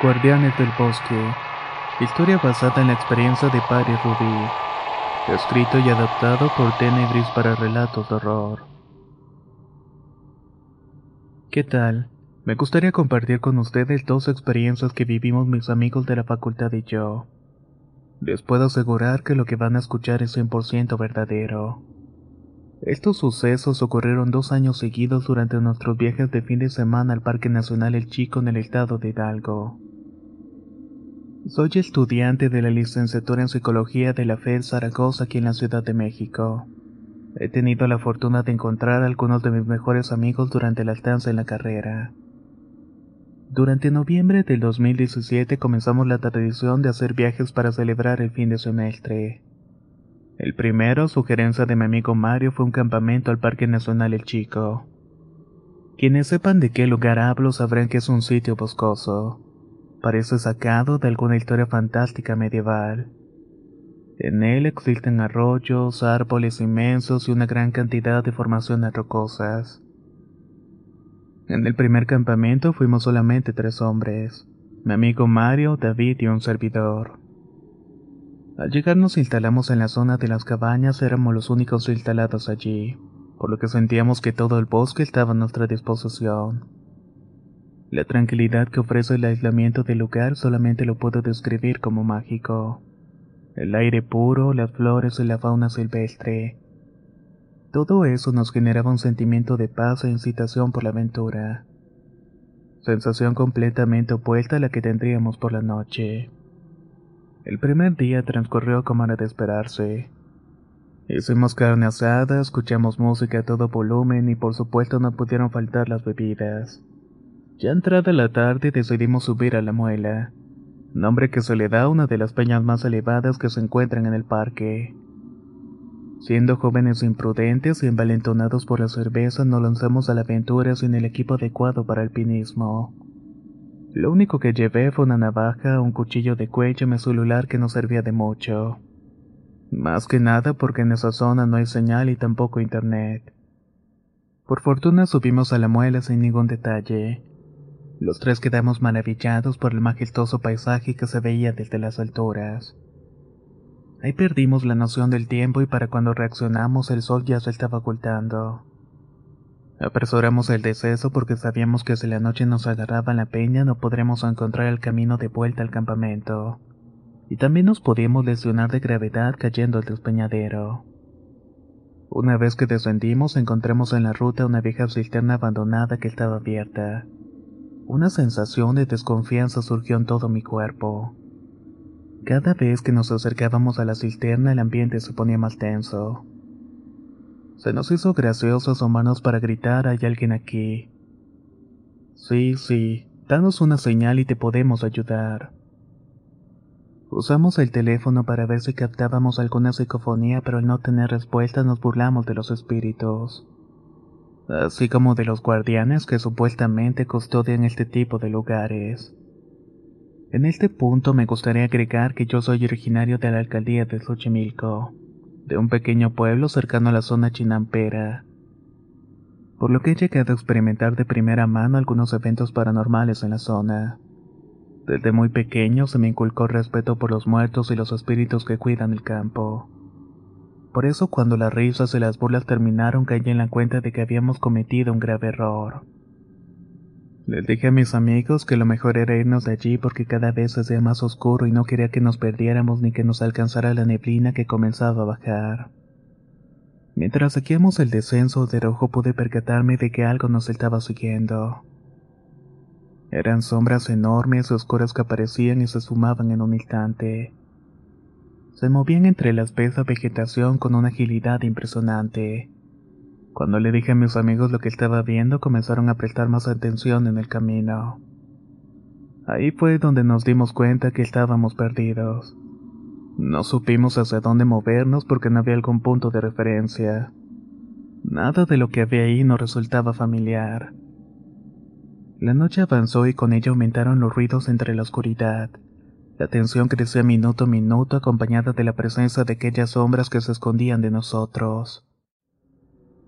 Guardianes del Bosque. Historia basada en la experiencia de Pari Rubí. Escrito y adaptado por Tenebris para relatos de horror. ¿Qué tal? Me gustaría compartir con ustedes dos experiencias que vivimos mis amigos de la facultad y yo. Les puedo asegurar que lo que van a escuchar es 100% verdadero. Estos sucesos ocurrieron dos años seguidos durante nuestros viajes de fin de semana al Parque Nacional El Chico en el estado de Hidalgo. Soy estudiante de la licenciatura en Psicología de la FED Zaragoza aquí en la Ciudad de México. He tenido la fortuna de encontrar a algunos de mis mejores amigos durante la estancia en la carrera. Durante noviembre del 2017 comenzamos la tradición de hacer viajes para celebrar el fin de semestre. El primero, sugerencia de mi amigo Mario, fue un campamento al Parque Nacional El Chico. Quienes sepan de qué lugar hablo sabrán que es un sitio boscoso. Parece sacado de alguna historia fantástica medieval. En él existen arroyos, árboles inmensos y una gran cantidad de formaciones rocosas. En el primer campamento fuimos solamente tres hombres, mi amigo Mario, David y un servidor. Al llegar nos instalamos en la zona de las cabañas, éramos los únicos instalados allí, por lo que sentíamos que todo el bosque estaba a nuestra disposición. La tranquilidad que ofrece el aislamiento del lugar solamente lo puedo describir como mágico. El aire puro, las flores y la fauna silvestre. Todo eso nos generaba un sentimiento de paz e incitación por la aventura. Sensación completamente opuesta a la que tendríamos por la noche. El primer día transcurrió como era de esperarse. Hicimos carne asada, escuchamos música a todo volumen y por supuesto no pudieron faltar las bebidas. Ya entrada la tarde decidimos subir a la muela, nombre que se le da a una de las peñas más elevadas que se encuentran en el parque. Siendo jóvenes imprudentes y envalentonados por la cerveza, nos lanzamos a la aventura sin el equipo adecuado para alpinismo. Lo único que llevé fue una navaja, un cuchillo de cuello y mi celular que no servía de mucho. Más que nada porque en esa zona no hay señal y tampoco internet. Por fortuna subimos a la muela sin ningún detalle. Los tres quedamos maravillados por el majestuoso paisaje que se veía desde las alturas. Ahí perdimos la noción del tiempo y para cuando reaccionamos el sol ya se estaba ocultando. Apresuramos el deceso porque sabíamos que si la noche nos agarraba en la peña no podremos encontrar el camino de vuelta al campamento. Y también nos podíamos lesionar de gravedad cayendo al despeñadero. Una vez que descendimos encontramos en la ruta una vieja cisterna abandonada que estaba abierta. Una sensación de desconfianza surgió en todo mi cuerpo. Cada vez que nos acercábamos a la cisterna el ambiente se ponía más tenso. Se nos hizo gracioso asomarnos para gritar hay alguien aquí. Sí, sí, danos una señal y te podemos ayudar. Usamos el teléfono para ver si captábamos alguna psicofonía, pero al no tener respuesta nos burlamos de los espíritus. Así como de los guardianes que supuestamente custodian este tipo de lugares. En este punto me gustaría agregar que yo soy originario de la alcaldía de Xochimilco, de un pequeño pueblo cercano a la zona chinampera, por lo que he llegado a experimentar de primera mano algunos eventos paranormales en la zona. Desde muy pequeño se me inculcó respeto por los muertos y los espíritus que cuidan el campo. Por eso cuando las risas y las burlas terminaron caí en la cuenta de que habíamos cometido un grave error. Les dije a mis amigos que lo mejor era irnos de allí porque cada vez hacía más oscuro y no quería que nos perdiéramos ni que nos alcanzara la neblina que comenzaba a bajar. Mientras seguíamos el descenso de rojo pude percatarme de que algo nos estaba siguiendo. Eran sombras enormes y oscuras que aparecían y se sumaban en un instante. Se movían entre la espesa vegetación con una agilidad impresionante. Cuando le dije a mis amigos lo que estaba viendo, comenzaron a prestar más atención en el camino. Ahí fue donde nos dimos cuenta que estábamos perdidos. No supimos hacia dónde movernos porque no había algún punto de referencia. Nada de lo que había ahí nos resultaba familiar. La noche avanzó y con ella aumentaron los ruidos entre la oscuridad. La tensión crecía minuto a minuto acompañada de la presencia de aquellas sombras que se escondían de nosotros.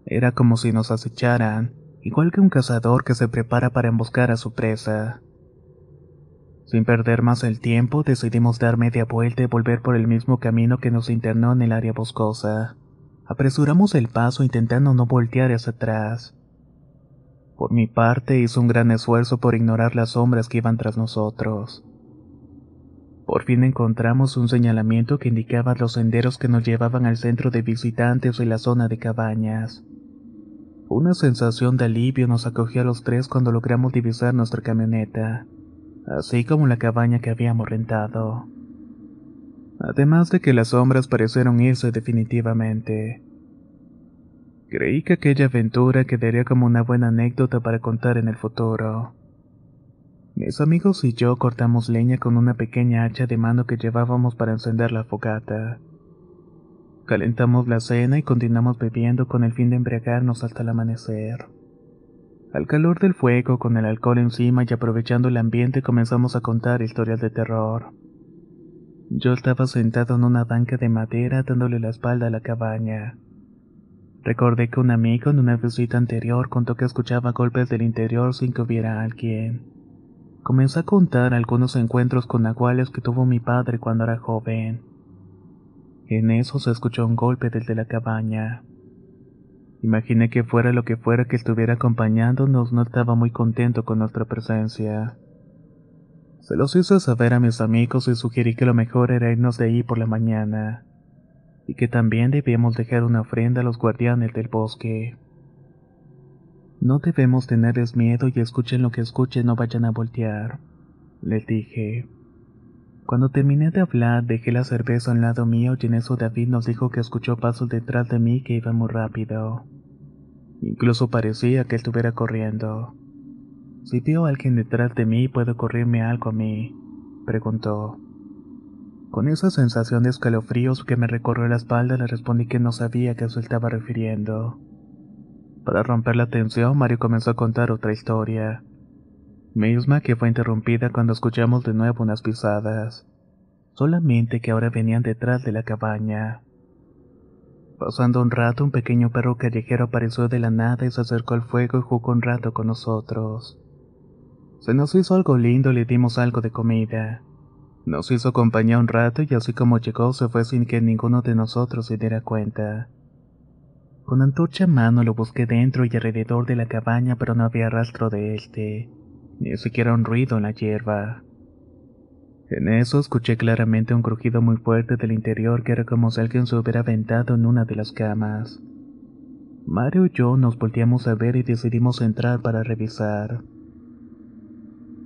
Era como si nos acecharan, igual que un cazador que se prepara para emboscar a su presa. Sin perder más el tiempo, decidimos dar media vuelta y volver por el mismo camino que nos internó en el área boscosa. Apresuramos el paso intentando no voltear hacia atrás. Por mi parte, hice un gran esfuerzo por ignorar las sombras que iban tras nosotros. Por fin encontramos un señalamiento que indicaba los senderos que nos llevaban al centro de visitantes y la zona de cabañas. Una sensación de alivio nos acogió a los tres cuando logramos divisar nuestra camioneta, así como la cabaña que habíamos rentado. Además de que las sombras parecieron irse definitivamente. Creí que aquella aventura quedaría como una buena anécdota para contar en el futuro. Mis amigos y yo cortamos leña con una pequeña hacha de mano que llevábamos para encender la fogata. Calentamos la cena y continuamos bebiendo con el fin de embriagarnos hasta el amanecer. Al calor del fuego, con el alcohol encima y aprovechando el ambiente, comenzamos a contar historias de terror. Yo estaba sentado en una banca de madera dándole la espalda a la cabaña. Recordé que un amigo en una visita anterior contó que escuchaba golpes del interior sin que hubiera alguien. Comenzó a contar algunos encuentros con nahuales que tuvo mi padre cuando era joven. En eso se escuchó un golpe desde la cabaña. Imaginé que fuera lo que fuera que estuviera acompañándonos, no estaba muy contento con nuestra presencia. Se los hice saber a mis amigos y sugerí que lo mejor era irnos de ahí por la mañana, y que también debíamos dejar una ofrenda a los guardianes del bosque. No debemos tenerles miedo y escuchen lo que escuchen, no vayan a voltear, les dije. Cuando terminé de hablar, dejé la cerveza a un lado mío y en eso David nos dijo que escuchó pasos detrás de mí que iban muy rápido. Incluso parecía que estuviera corriendo. Si veo a alguien detrás de mí, ¿puede ocurrirme algo a mí? preguntó. Con esa sensación de escalofríos que me recorrió la espalda, le respondí que no sabía a qué se estaba refiriendo. Para romper la tensión, Mario comenzó a contar otra historia, misma que fue interrumpida cuando escuchamos de nuevo unas pisadas, solamente que ahora venían detrás de la cabaña. Pasando un rato, un pequeño perro callejero apareció de la nada y se acercó al fuego y jugó un rato con nosotros. Se nos hizo algo lindo y le dimos algo de comida. Nos hizo compañía un rato y así como llegó se fue sin que ninguno de nosotros se diera cuenta. Con antorcha en mano lo busqué dentro y alrededor de la cabaña, pero no había rastro de este, ni siquiera un ruido en la hierba. En eso escuché claramente un crujido muy fuerte del interior que era como si alguien se hubiera aventado en una de las camas. Mario y yo nos volteamos a ver y decidimos entrar para revisar.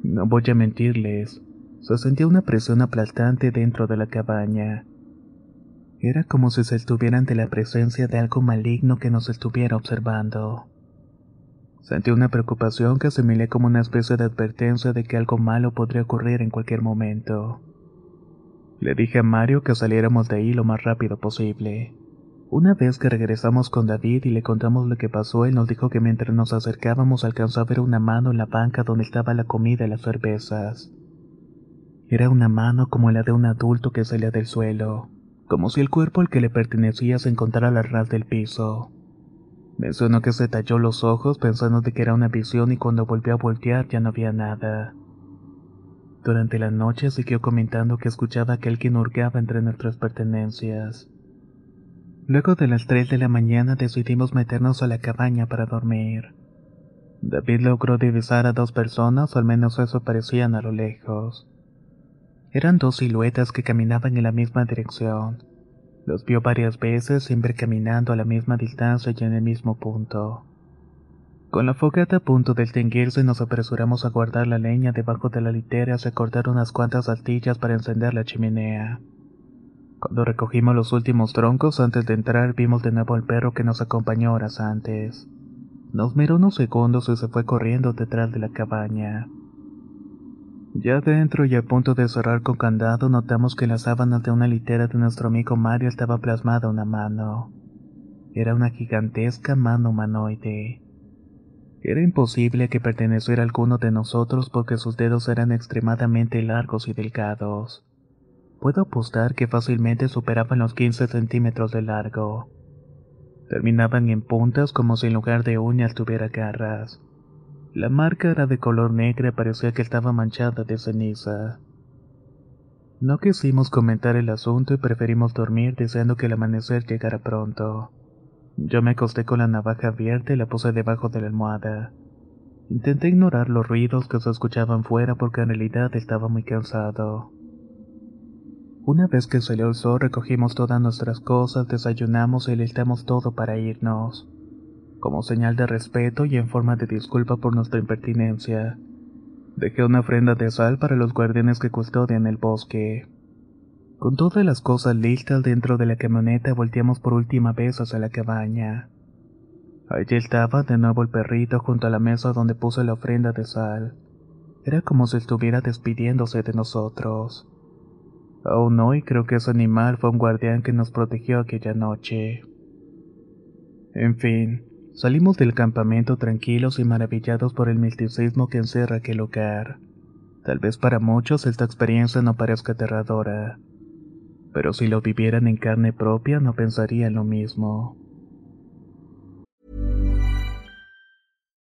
No voy a mentirles, se sentía una presión aplastante dentro de la cabaña. Era como si se estuviera ante la presencia de algo maligno que nos estuviera observando. Sentí una preocupación que asimilé como una especie de advertencia de que algo malo podría ocurrir en cualquier momento. Le dije a Mario que saliéramos de ahí lo más rápido posible. Una vez que regresamos con David y le contamos lo que pasó, él nos dijo que mientras nos acercábamos alcanzó a ver una mano en la banca donde estaba la comida y las cervezas. Era una mano como la de un adulto que salía del suelo, como si el cuerpo al que le pertenecía se encontrara al ras del piso. Mencionó que se talló los ojos pensando de que era una visión y cuando volvió a voltear ya no había nada. Durante la noche siguió comentando que escuchaba que alguien hurgaba entre nuestras pertenencias. Luego de las 3 de la mañana decidimos meternos a la cabaña para dormir. David logró divisar a dos personas, o al menos eso parecían a lo lejos. Eran dos siluetas que caminaban en la misma dirección. Los vio varias veces, siempre caminando a la misma distancia y en el mismo punto. Con la fogata a punto de extinguirse, nos apresuramos a guardar la leña debajo de la litera y a cortar unas cuantas astillas para encender la chimenea. Cuando recogimos los últimos troncos antes de entrar, vimos de nuevo al perro que nos acompañó horas antes. Nos miró unos segundos y se fue corriendo detrás de la cabaña. Ya dentro y a punto de cerrar con candado, notamos que en las sábanas de una litera de nuestro amigo Mario estaba plasmada una mano. Era una gigantesca mano humanoide. Era imposible que perteneciera a alguno de nosotros porque sus dedos eran extremadamente largos y delgados. Puedo apostar que fácilmente superaban los 15 centímetros de largo. Terminaban en puntas como si en lugar de uñas tuviera garras. La marca era de color negro y parecía que estaba manchada de ceniza. No quisimos comentar el asunto y preferimos dormir deseando que el amanecer llegara pronto. Yo me acosté con la navaja abierta y la puse debajo de la almohada. Intenté ignorar los ruidos que se escuchaban fuera porque en realidad estaba muy cansado. Una vez que salió el sol recogimos todas nuestras cosas, desayunamos y listamos todo para irnos como señal de respeto y en forma de disculpa por nuestra impertinencia. Dejé una ofrenda de sal para los guardianes que custodian el bosque. Con todas las cosas listas dentro de la camioneta volteamos por última vez hacia la cabaña. Allí estaba de nuevo el perrito junto a la mesa donde puse la ofrenda de sal. Era como si estuviera despidiéndose de nosotros. Aún hoy creo que ese animal fue un guardián que nos protegió aquella noche. En fin, Salimos del campamento tranquilos y maravillados por el misticismo que encierra aquel lugar. Tal vez para muchos esta experiencia no parezca aterradora, pero si lo vivieran en carne propia no pensarían lo mismo.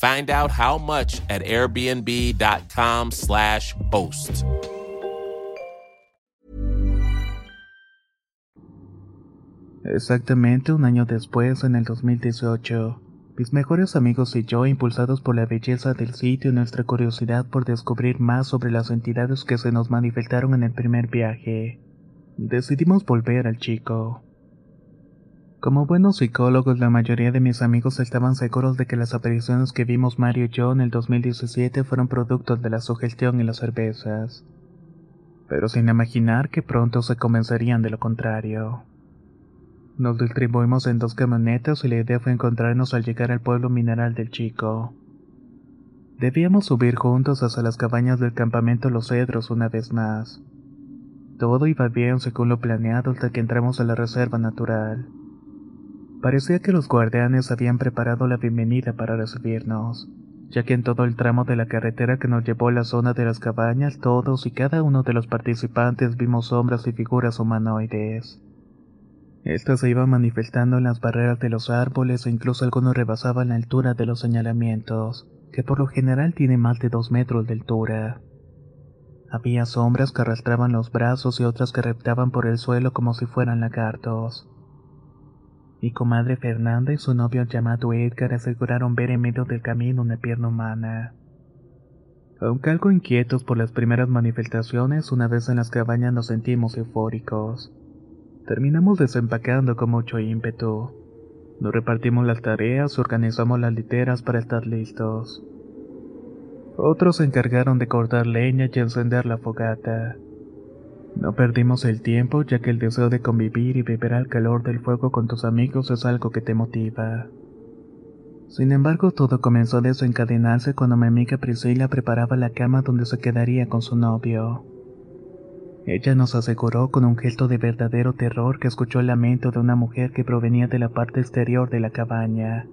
Find out how much at airbnb.com/slash host. Exactamente un año después, en el 2018, mis mejores amigos y yo, impulsados por la belleza del sitio y nuestra curiosidad por descubrir más sobre las entidades que se nos manifestaron en el primer viaje, decidimos volver al chico. Como buenos psicólogos, la mayoría de mis amigos estaban seguros de que las apariciones que vimos Mario y yo en el 2017 fueron productos de la sugestión y las cervezas, pero sin imaginar que pronto se convencerían de lo contrario. Nos distribuimos en dos camionetas y la idea fue encontrarnos al llegar al pueblo mineral del Chico. Debíamos subir juntos hasta las cabañas del campamento Los Cedros una vez más. Todo iba bien según lo planeado hasta que entramos a la reserva natural. Parecía que los guardianes habían preparado la bienvenida para recibirnos, ya que en todo el tramo de la carretera que nos llevó a la zona de las cabañas todos y cada uno de los participantes vimos sombras y figuras humanoides. Estas se iban manifestando en las barreras de los árboles e incluso algunos rebasaban la altura de los señalamientos, que por lo general tienen más de dos metros de altura. Había sombras que arrastraban los brazos y otras que reptaban por el suelo como si fueran lagartos. Mi comadre Fernanda y su novio llamado Edgar aseguraron ver en medio del camino una pierna humana. Aunque algo inquietos por las primeras manifestaciones, una vez en las cabañas nos sentimos eufóricos. Terminamos desempacando con mucho ímpetu. Nos repartimos las tareas y organizamos las literas para estar listos. Otros se encargaron de cortar leña y encender la fogata. No perdimos el tiempo ya que el deseo de convivir y beber al calor del fuego con tus amigos es algo que te motiva. Sin embargo, todo comenzó a desencadenarse cuando mi amiga Priscila preparaba la cama donde se quedaría con su novio. Ella nos aseguró con un gesto de verdadero terror que escuchó el lamento de una mujer que provenía de la parte exterior de la cabaña,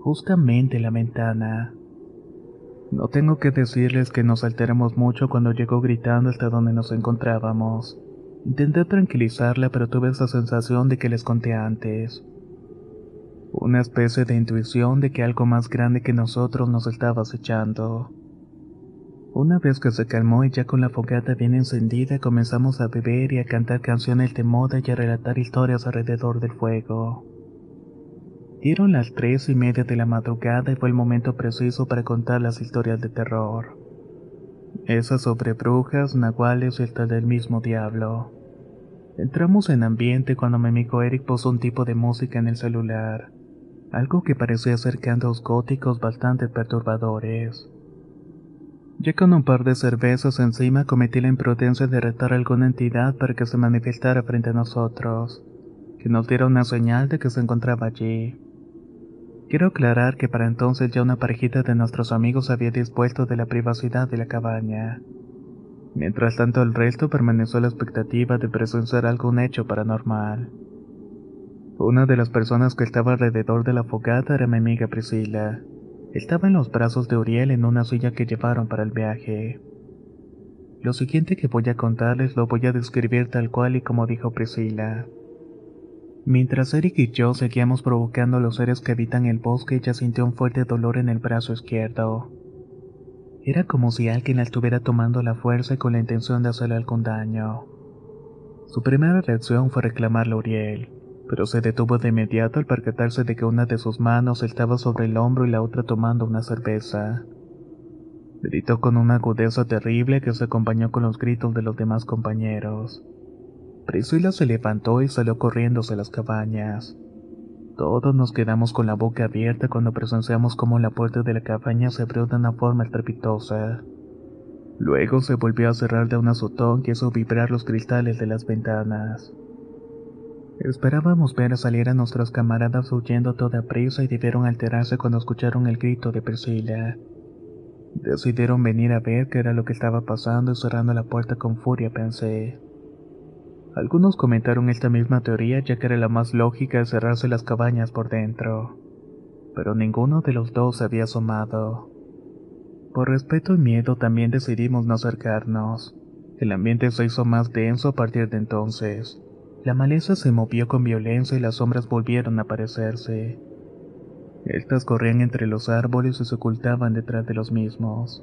justamente la ventana. No tengo que decirles que nos alteramos mucho cuando llegó gritando hasta donde nos encontrábamos. Intenté tranquilizarla, pero tuve esa sensación de que les conté antes. Una especie de intuición de que algo más grande que nosotros nos estaba acechando. Una vez que se calmó y ya con la fogata bien encendida, comenzamos a beber y a cantar canciones de moda y a relatar historias alrededor del fuego. Dieron las tres y media de la madrugada y fue el momento preciso para contar las historias de terror. Esas sobre brujas, nahuales y hasta del mismo diablo. Entramos en ambiente cuando mi amigo Eric puso un tipo de música en el celular, algo que parecía ser cantos góticos bastante perturbadores. Ya con un par de cervezas encima cometí la imprudencia de retar a alguna entidad para que se manifestara frente a nosotros, que nos diera una señal de que se encontraba allí. Quiero aclarar que para entonces ya una parejita de nuestros amigos había dispuesto de la privacidad de la cabaña. Mientras tanto el resto permaneció a la expectativa de presenciar algún hecho paranormal. Una de las personas que estaba alrededor de la fogata era mi amiga Priscila. Estaba en los brazos de Uriel en una silla que llevaron para el viaje. Lo siguiente que voy a contarles lo voy a describir tal cual y como dijo Priscila. Mientras Eric y yo seguíamos provocando a los seres que habitan el bosque, ella sintió un fuerte dolor en el brazo izquierdo. Era como si alguien la estuviera tomando la fuerza con la intención de hacerle algún daño. Su primera reacción fue reclamarle a Uriel, pero se detuvo de inmediato al percatarse de que una de sus manos estaba sobre el hombro y la otra tomando una cerveza. Gritó con una agudeza terrible que se acompañó con los gritos de los demás compañeros. Priscila se levantó y salió corriendo hacia las cabañas. Todos nos quedamos con la boca abierta cuando presenciamos cómo la puerta de la cabaña se abrió de una forma estrepitosa. Luego se volvió a cerrar de un azotón que hizo vibrar los cristales de las ventanas. Esperábamos ver a salir a nuestros camaradas huyendo a toda prisa y debieron alterarse cuando escucharon el grito de Priscila. Decidieron venir a ver qué era lo que estaba pasando y cerrando la puerta con furia pensé. Algunos comentaron esta misma teoría ya que era la más lógica de cerrarse las cabañas por dentro, pero ninguno de los dos se había asomado. Por respeto y miedo también decidimos no acercarnos. El ambiente se hizo más denso a partir de entonces. La maleza se movió con violencia y las sombras volvieron a aparecerse. Estas corrían entre los árboles y se ocultaban detrás de los mismos.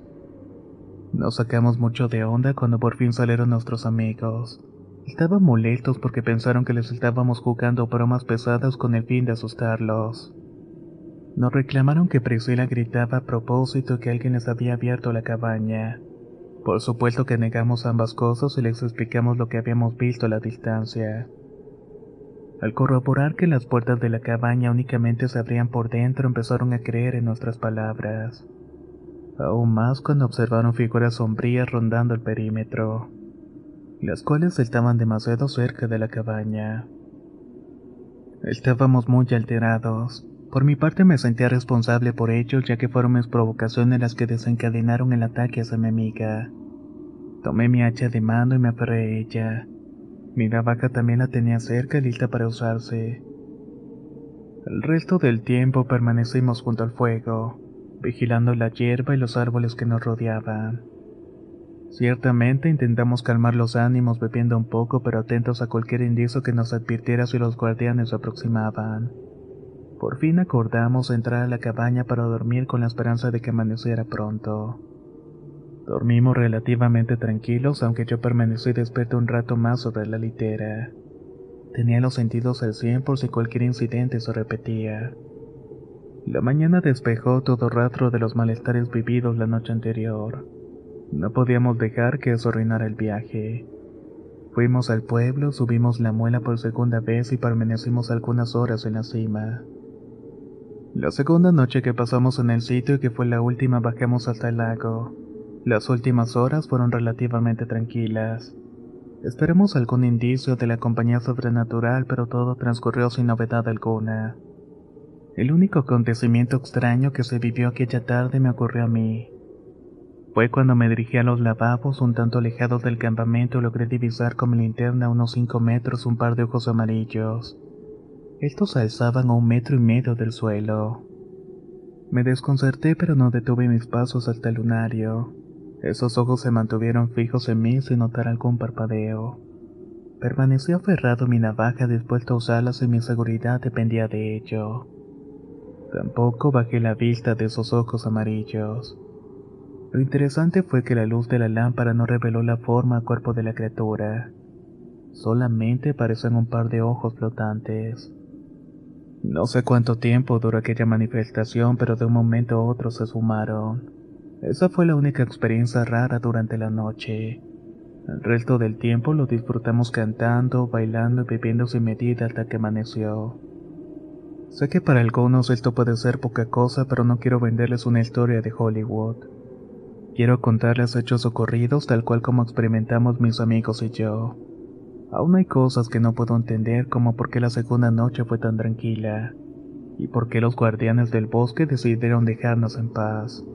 Nos sacamos mucho de onda cuando por fin salieron nuestros amigos. Estaban molestos porque pensaron que les estábamos jugando bromas pesadas con el fin de asustarlos. Nos reclamaron que Priscila gritaba a propósito que alguien les había abierto la cabaña. Por supuesto que negamos ambas cosas y les explicamos lo que habíamos visto a la distancia. Al corroborar que las puertas de la cabaña únicamente se abrían por dentro, empezaron a creer en nuestras palabras. Aún más cuando observaron figuras sombrías rondando el perímetro las cuales estaban demasiado cerca de la cabaña. Estábamos muy alterados. Por mi parte me sentía responsable por ello, ya que fueron mis provocaciones las que desencadenaron el ataque hacia mi amiga. Tomé mi hacha de mano y me aferré a ella. Mi navaja también la tenía cerca lista para usarse. El resto del tiempo permanecimos junto al fuego, vigilando la hierba y los árboles que nos rodeaban. Ciertamente intentamos calmar los ánimos bebiendo un poco, pero atentos a cualquier indicio que nos advirtiera si los guardianes se aproximaban. Por fin acordamos entrar a la cabaña para dormir con la esperanza de que amaneciera pronto. Dormimos relativamente tranquilos, aunque yo permanecí despierto un rato más sobre la litera. Tenía los sentidos al 100 por si cualquier incidente se repetía. La mañana despejó todo rastro de los malestares vividos la noche anterior. No podíamos dejar que eso arruinara el viaje. Fuimos al pueblo, subimos la muela por segunda vez y permanecimos algunas horas en la cima. La segunda noche que pasamos en el sitio y que fue la última bajamos hasta el lago. Las últimas horas fueron relativamente tranquilas. Esperemos algún indicio de la compañía sobrenatural, pero todo transcurrió sin novedad alguna. El único acontecimiento extraño que se vivió aquella tarde me ocurrió a mí. Fue cuando me dirigí a los lavabos un tanto alejados del campamento logré divisar con mi linterna a unos 5 metros un par de ojos amarillos. Estos alzaban a un metro y medio del suelo. Me desconcerté pero no detuve mis pasos hasta el lunario. Esos ojos se mantuvieron fijos en mí sin notar algún parpadeo. Permanecí aferrado a mi navaja dispuesto a usarla si mi seguridad dependía de ello. Tampoco bajé la vista de esos ojos amarillos. Lo interesante fue que la luz de la lámpara no reveló la forma o cuerpo de la criatura. Solamente parecían un par de ojos flotantes. No sé cuánto tiempo duró aquella manifestación, pero de un momento a otro se sumaron. Esa fue la única experiencia rara durante la noche. El resto del tiempo lo disfrutamos cantando, bailando y bebiendo sin medida hasta que amaneció. Sé que para algunos esto puede ser poca cosa, pero no quiero venderles una historia de Hollywood. Quiero contarles hechos ocurridos tal cual como experimentamos mis amigos y yo. Aún hay cosas que no puedo entender como por qué la segunda noche fue tan tranquila y por qué los guardianes del bosque decidieron dejarnos en paz.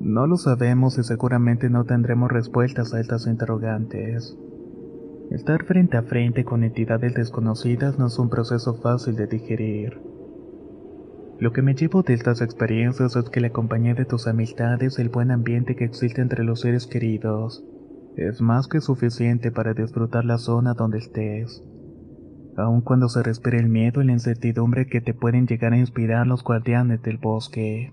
No lo sabemos y seguramente no tendremos respuestas a estas interrogantes. Estar frente a frente con entidades desconocidas no es un proceso fácil de digerir. Lo que me llevo de estas experiencias es que la compañía de tus amistades y el buen ambiente que existe entre los seres queridos es más que suficiente para disfrutar la zona donde estés. Aun cuando se respire el miedo y la incertidumbre que te pueden llegar a inspirar los guardianes del bosque.